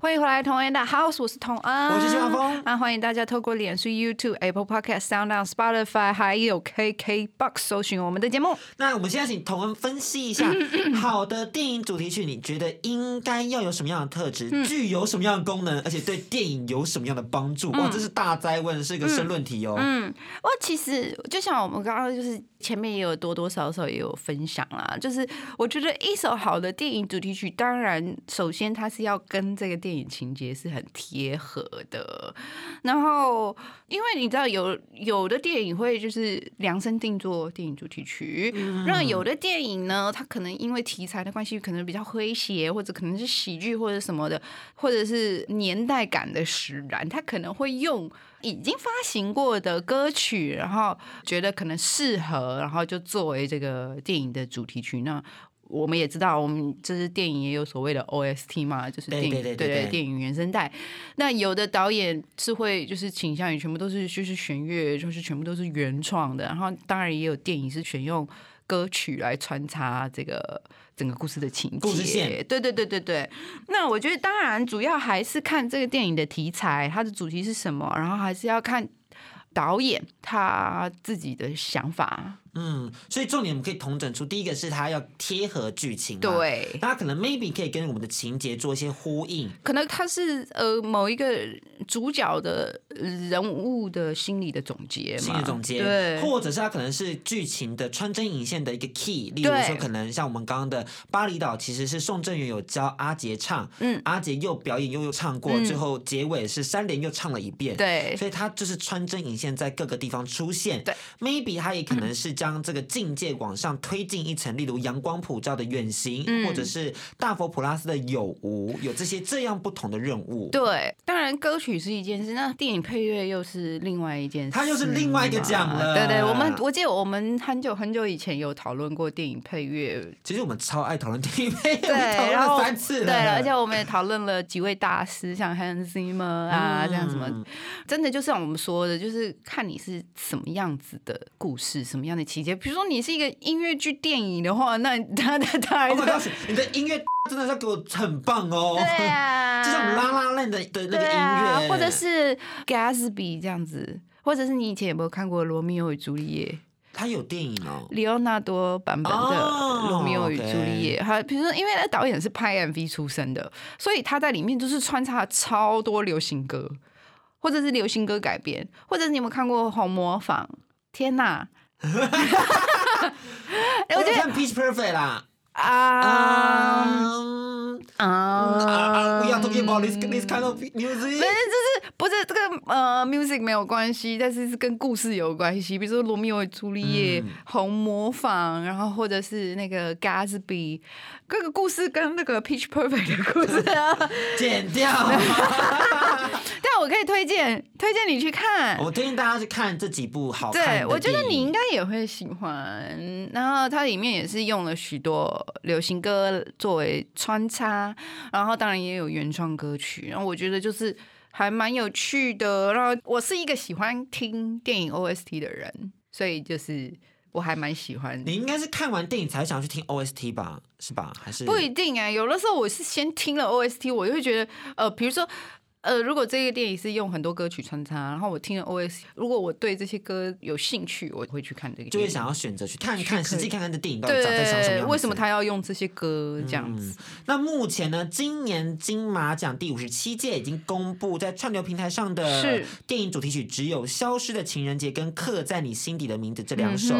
欢迎回来，同恩的 House，我是同恩，我是谢华峰。那，欢迎大家透过脸书、YouTube、Apple Podcast、Sound On、Spotify，还有 KKBox 搜寻我们的节目。那我们现在请同文分析一下，好的电影主题曲，你觉得应该要有什么样的特质，嗯具有什么样的功能，而且对电影有什么样的帮助？哇，这是大灾问，是一个申论题哦。嗯，我其实就像我们刚刚就是前面也有多多少少也有分享啦，就是我觉得一首好的电影主题曲，当然首先它是要跟这个电影情节是很贴合的，然后因为你知道有有的电影会就是量身定做电影主题曲，那有的电影呢，它可能因为题材的关系，可能比较诙谐，或者可能是喜剧或者什么的，或者是年代感的使然，它可能会用已经发行过的歌曲，然后觉得可能适合，然后就作为这个电影的主题曲。那我们也知道，我们就是电影也有所谓的 OST 嘛，就是电影对对电影原声带。那有的导演是会就是倾向于全部都是就是弦乐，就是全部都是原创的，然后当然也有电影是选用歌曲来穿插这个整个故事的情节。故事线对对对对对。那我觉得当然主要还是看这个电影的题材，它的主题是什么，然后还是要看导演他自己的想法。嗯，所以重点我们可以统整出，第一个是它要贴合剧情，，对，它可能 maybe 可以跟我们的情节做一些呼应，可能它是呃某一个主角的人物的心理的总结嘛，新的总结，对，或者是它可能是剧情的穿针引线的一个 key，例如说可能像我们刚刚的巴厘岛，其实是宋正元有教阿杰唱，嗯。阿杰又表演又又唱过，嗯最后结尾是三连又唱了一遍，对。所以它就是穿针引线在各个地方出现。对，maybe 它也可能是将这个境界往上推进一层，例如阳光普照的远行，嗯。或者是大佛普拉斯的有无，有这些这样不同的任务。对，当然歌曲是一件事，那电影配乐又是另外一件事嘛，它又是另外一个奖了。对对，我们我记得我们很久很久以前有讨论过电影配乐，其实我们超爱讨论电影配乐，对，讨论了三次了，对了，而且我们也讨论了几位大师，像 Hans Zimmer 啊，这样什么。嗯，真的就像我们说的，就是看你是什么样子的故事，什么样的情节。比如说你是一个音乐剧电影的话，那 他他他 Oh 还 my 是 gosh，你的音乐 真的是要给我很棒哦。对啊，就像拉拉链的的那个对音啊乐，，或者是 Gatsby 这样子，或者是你以前有没有看过《罗密欧与朱丽叶》？他有电影哦。里奥纳多版本的哦《罗密欧与朱丽叶》还比如说，因为那导演是拍 MV 出身的，所以他在里面就是穿插了超多流行歌，或者是流行歌改编，或者是你有没有看过《红模仿》？天哪！哎我觉得看 Pitch Perfect 啦。啊嗯啊啊，We are talking about this this kind of 不是，music。就是不是这个呃，music 没有关系，但是是跟故事有关系。比如说《罗密欧与朱丽叶》嗯红模仿，然后或者是那个 Gatsby，各个故事跟那个 Pitch Perfect 的故事啊。剪掉。但我可以推荐推荐你去看。我推荐大家去看这几部好看的对，我觉得你应该也会喜欢。然后它里面也是用了许多流行歌作为穿插，然后当然也有原创歌曲。然后我觉得就是还蛮有趣的。然后我是一个喜欢听电影 OST 的人，所以就是我还蛮喜欢。你应该是看完电影才想去听 OST 吧？是吧？还是不一定哎、有的时候我是先听了 OST，我就会觉得呃，比如说。呃，如果这个电影是用很多歌曲穿插，然后我听了 OS，如果我对这些歌有兴趣，我会去看这个。就会想要选择去看看，实际看看这电影到底长在想什么，样子。为什么他要用这些歌这样子？那目前呢，今年金马奖第五十七届已经公布，在串流平台上的电影主题曲只有《消失的情人节》跟《刻在你心底的名字》这两首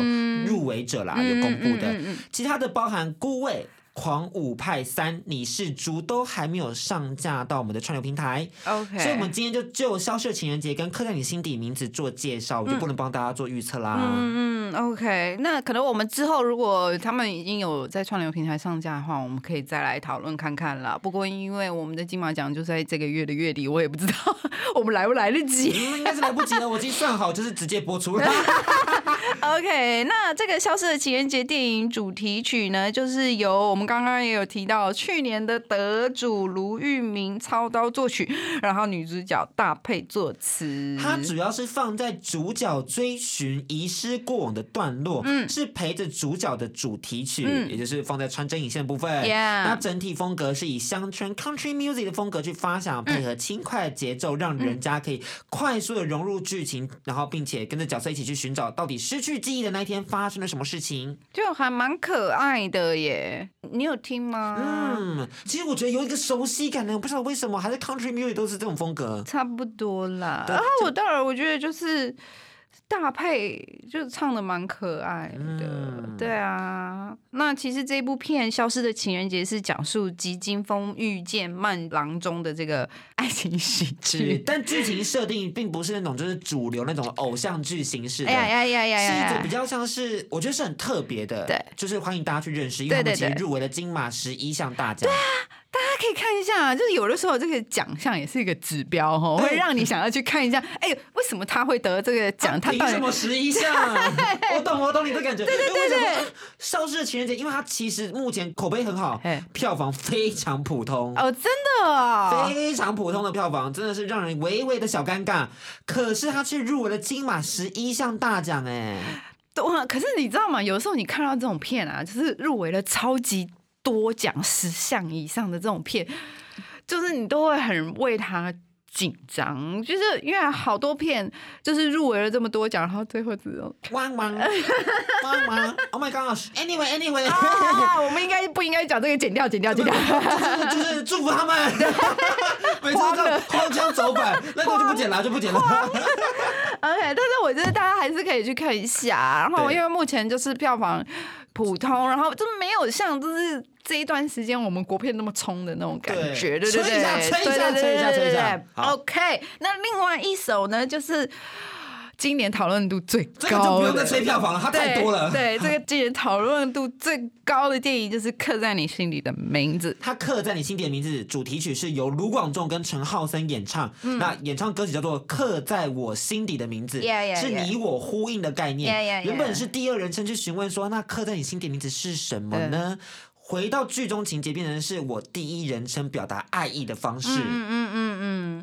入围者啦，嗯有公布的。其他的包含《孤味》。狂舞派三，你是猪都还没有上架到我们的串流平台 OK，所以我们今天就就《消失的情人节》跟《刻在你心底名字》做介绍，我就不能帮大家做预测啦。嗯嗯，OK，那可能我们之后如果他们已经有在串流平台上架的话，我们可以再来讨论看看啦。不过因为我们的金马奖就在这个月的月底，我也不知道 我们来不来得及。嗯，应该是来不及了，我已经算好，就是直接播出了。OK，那这个《消失的情人节》电影主题曲呢，就是由我们刚刚也有提到去年的得主卢玉明操刀作曲，然后女主角大配作词。它主要是放在主角追寻遗失过往的段落，是陪着主角的主题曲，嗯也就是放在穿针引线的部分。Yeah 那整体风格是以乡村 country music 的风格去发想，配合轻快的节奏，让人家可以快速的融入剧情，然后并且跟着角色一起去寻找到底失去记忆的那一天发生了什么事情。就还蛮可爱的耶，你有听吗？嗯，其实我觉得有一个熟悉感呢，我不知道为什么，还是 country music 都是这种风格。差不多啦。然后我到而我觉得就是大配，就是唱的蛮可爱的。嗯对啊，那其实这部片《消失的情人节》是讲述吉金峰遇见慢郎中的这个爱情喜是，剧。但剧情设定并不是那种就是主流那种偶像剧形式的。哎呀呀呀呀！是一种比较像是，我觉得是很特别的，对，就是欢迎大家去认识，因为他们其实对对对入围了金马十一项大奖，大家可以看一下，就是有的时候这个奖项也是一个指标哦，对会让你想要去看一下，哎，为什么他会得这个奖？他到底凭什么十一项？我懂，我懂你的感觉。对对对对，消失的情人节，因为它其实目前口碑很好哎，票房非常普通。哦，真的哦，非常普通的票房，真的是让人微微的小尴尬。可是他却入围了金马十一项大奖，哎，哇！可是你知道吗？有时候你看到这种片啊，就是入围了超级多奖十项以上的这种片，就是你都会很为他紧张，就是因为好多片就是入围了这么多奖，然后最后只有汪汪 汪汪！Oh my gosh！Anyway Anyway，、啊，我们应该不应该讲这个？剪掉，剪掉，剪掉。就是就是祝福他们，每次都荒腔走板，那个就不剪了，就不剪了。OK，但是我觉得大家还是可以去看一下。然后因为目前就是票房普通，然后就没有像就是这一段时间我们国片那么冲的那种感觉，对。对对，对吹一下吹一下吹一下吹一下 OK，那另外一首呢，就是今年讨论度最这个就高不用再吹票房了，它太多了。对，对这个今年讨论度最高的电影就是《刻在你心里的名字》。它刻在你心底的名字主题曲是由卢广仲跟陈浩森演唱，那演唱歌曲叫做《刻在我心底的名字》嗯 Yeah, yeah, 是.你我呼应的概念。原本是第二人称去询问说，那刻在你心底的名字是什么呢？回到剧中情节，变成是我第一人称表达爱意的方式。嗯嗯嗯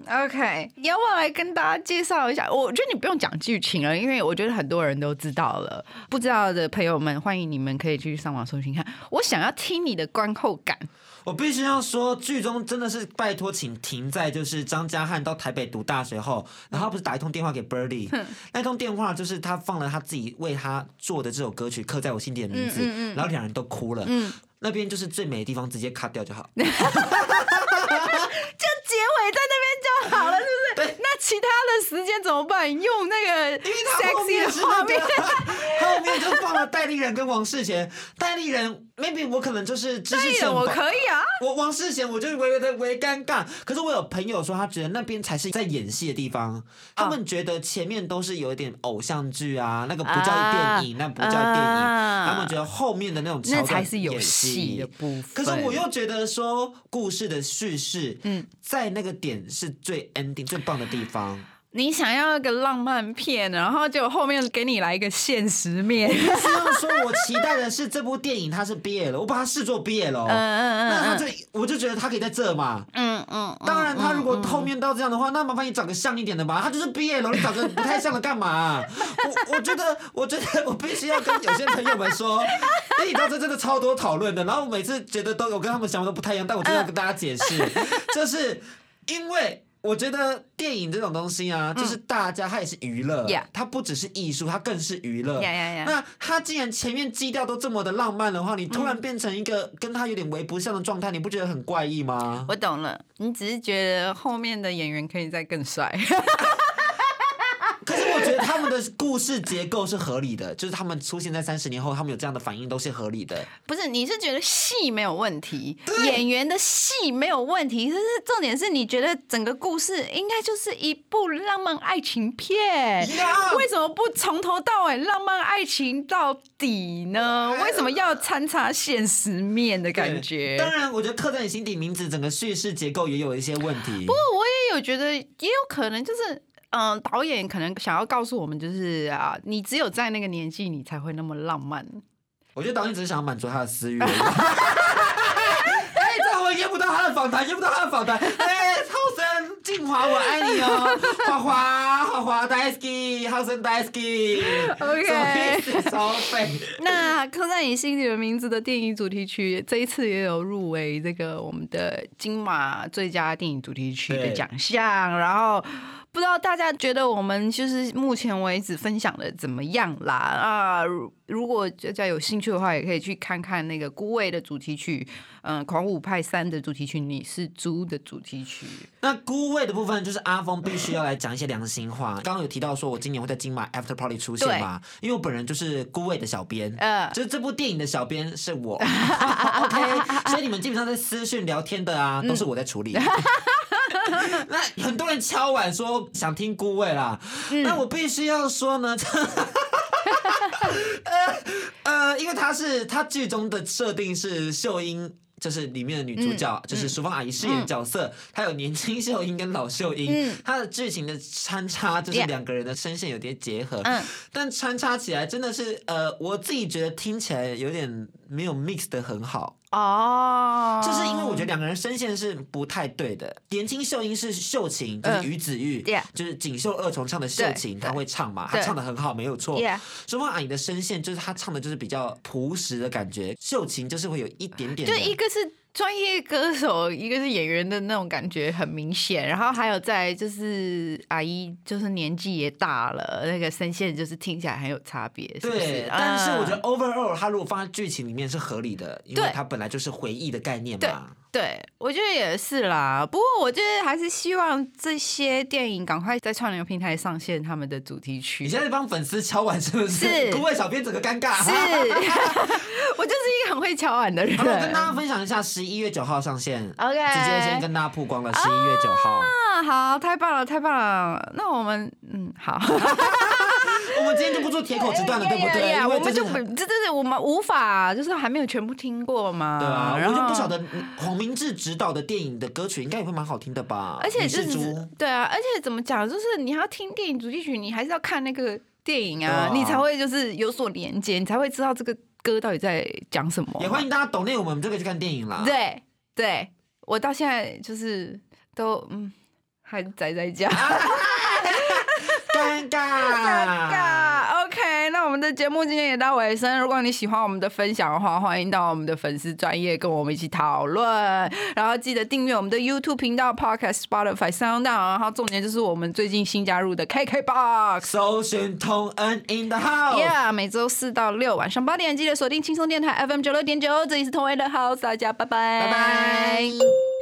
嗯，OK，你要不要来跟大家介绍一下？我觉得你不用讲剧情了，因为我觉得很多人都知道了。不知道的朋友们，欢迎你们可以去上网搜寻看。我想要听你的观后感。我必须要说，剧中真的是拜托，请停在就是张家汉到台北读大学后，然后不是打一通电话给 Birdy，那通电话就是他放了他自己为他做的这首歌曲刻在我心底的名字，然后两人都哭了。那边就是最美的地方，直接 cut 掉就好。就结尾在那边就好了，是不是？对。那其他的时间怎么办？用那个因为他后面是那个，后面就放了戴立人跟王世贤。戴立人，maybe 我可能就是知识我可以啊。我王世贤，我就微微的微尴尬。可是我有朋友说，他觉得那边才是在演戏的地方。他们觉得前面都是有一点偶像剧啊，那个不叫电影，那不叫电影。他们觉得后面的那种那才是有戏的部分。可是我又觉得说，故事的叙事，嗯，在那个点是最 ending 最棒的地方。你想要一个浪漫片，然后就后面给你来一个现实面。说，我期待的是这部电影它是 BL 了，我把它视作 BL 了。嗯嗯嗯。那他就我就觉得他可以在这嘛。嗯嗯。当然，他如果后面到这样的话，那麻烦你找个像一点的吧。他就是 BL，你找个不太像的干嘛？我我觉得，我觉得我必须要跟有些朋友们说，哎，你知道这真的超多讨论的。然后每次觉得都有跟他们想法都不太一样，但我真的要跟大家解释，就是因为。我觉得电影这种东西啊，就是大家它也是娱乐，它不只是艺术，它更是娱乐。那它既然前面基调都这么的浪漫的话，你突然变成一个跟他有点为不像的状态，你不觉得很怪异吗？我懂了，你只是觉得后面的演员可以再更帅。觉得他们的故事结构是合理的，就是他们出现在三十年后，他们有这样的反应都是合理的。不是，你是觉得戏没有问题，演员的戏没有问题，就是重点是你觉得整个故事应该就是一部浪漫爱情片，为什么不从头到尾浪漫爱情到底呢？为什么要参差现实面的感觉？当然，我觉得刻在你心底名字整个叙事结构也有一些问题。不过我也有觉得，也有可能就是。嗯，导演可能想要告诉我们，就是啊，你只有在那个年纪，你才会那么浪漫。我觉得导演只是想满足他的私欲。哎，这我验不到他的访谈，验不到他的访谈。哎，浩森，静华，我爱你哦，花花，花花，Daisy，好生，Daisy。OK，收费。那刻在你心里的名字的电影主题曲，这一次也有入围这个我们的金马最佳电影主题曲的奖项，然后。不知道大家觉得我们就是目前为止分享的怎么样啦？啊，如果大家有兴趣的话，也可以去看看那个《孤味》的主题曲，嗯，《狂舞派三》的主题曲，《你是猪》的主题曲。那《孤味》的部分，就是阿峰必须要来讲一些良心话。刚刚有提到说我今年会在金马 After Party 出现嘛？因为我本人就是《孤味》的小编，呃，就是这部电影的小编是我。OK，所以你们基本上在私讯聊天的啊，都是我在处理。那很多人敲碗说想听孤味啦，那我必须要说呢，呃呃，因为他是他剧中的设定是秀英。就是里面的女主角，就是淑芳阿姨饰演的角色，她有年轻秀英跟老秀英，她的剧情的穿插就是两个人的声线有点结合，但穿插起来真的是呃，我自己觉得听起来有点没有 mix 的很好。哦，就是因为我觉得两个人声线是不太对的。年轻秀英是秀琴，就是于子玉，就是锦绣二重唱的秀琴，她会唱嘛，她唱的很好，没有错。淑芳阿姨的声线就是她唱的就是比较朴实的感觉，秀琴就是会有一点点，就一个是。专业歌手，一个是演员的那种感觉很明显，然后还有在就是阿姨，就是年纪也大了，那个声线就是听起来很有差别。对，但是我觉得 overall 它如果放在剧情里面是合理的，因为它本来就是回忆的概念嘛。对，我觉得也是啦。不过我觉得还是希望这些电影赶快在串流平台上线他们的主题曲。你现在帮粉丝敲碗是不是？是，各位小编整个尴尬。是，我就是一个很会敲碗的人。我跟大家分享一下，十一月九号上线。OK，直接先跟大家曝光了。十一月九号。啊，好，太棒了，太棒了。那我们，嗯，好。我们今天就不做铁口直断了，对不对？我们就不，这这是我们无法，就是还没有全部听过嘛。对啊，然后就不晓得黄明志执导的电影的歌曲应该也会蛮好听的吧？而且就是对啊，而且怎么讲，就是你要听电影主题曲，你还是要看那个电影啊，你才会就是有所连接，你才会知道这个。歌到底在讲什么。也欢迎大家懂内我们，我们就可以去看电影啦。对对，我到现在就是都嗯，还宅在家。尴尬，尴尬。OK，那我们的节目今天也到尾声。如果你喜欢我们的分享的话，欢迎到我们的粉丝专业跟我们一起讨论。然后记得订阅我们的 YouTube 频道、Podcast、Spotify、Sound。然后重点就是我们最近新加入的 KKBox。搜寻同恩 in the house。Yeah，每周四到六晚上八点，记得锁定轻松电台 FM 九六点九。这里是同恩的 House，大家拜拜，拜拜。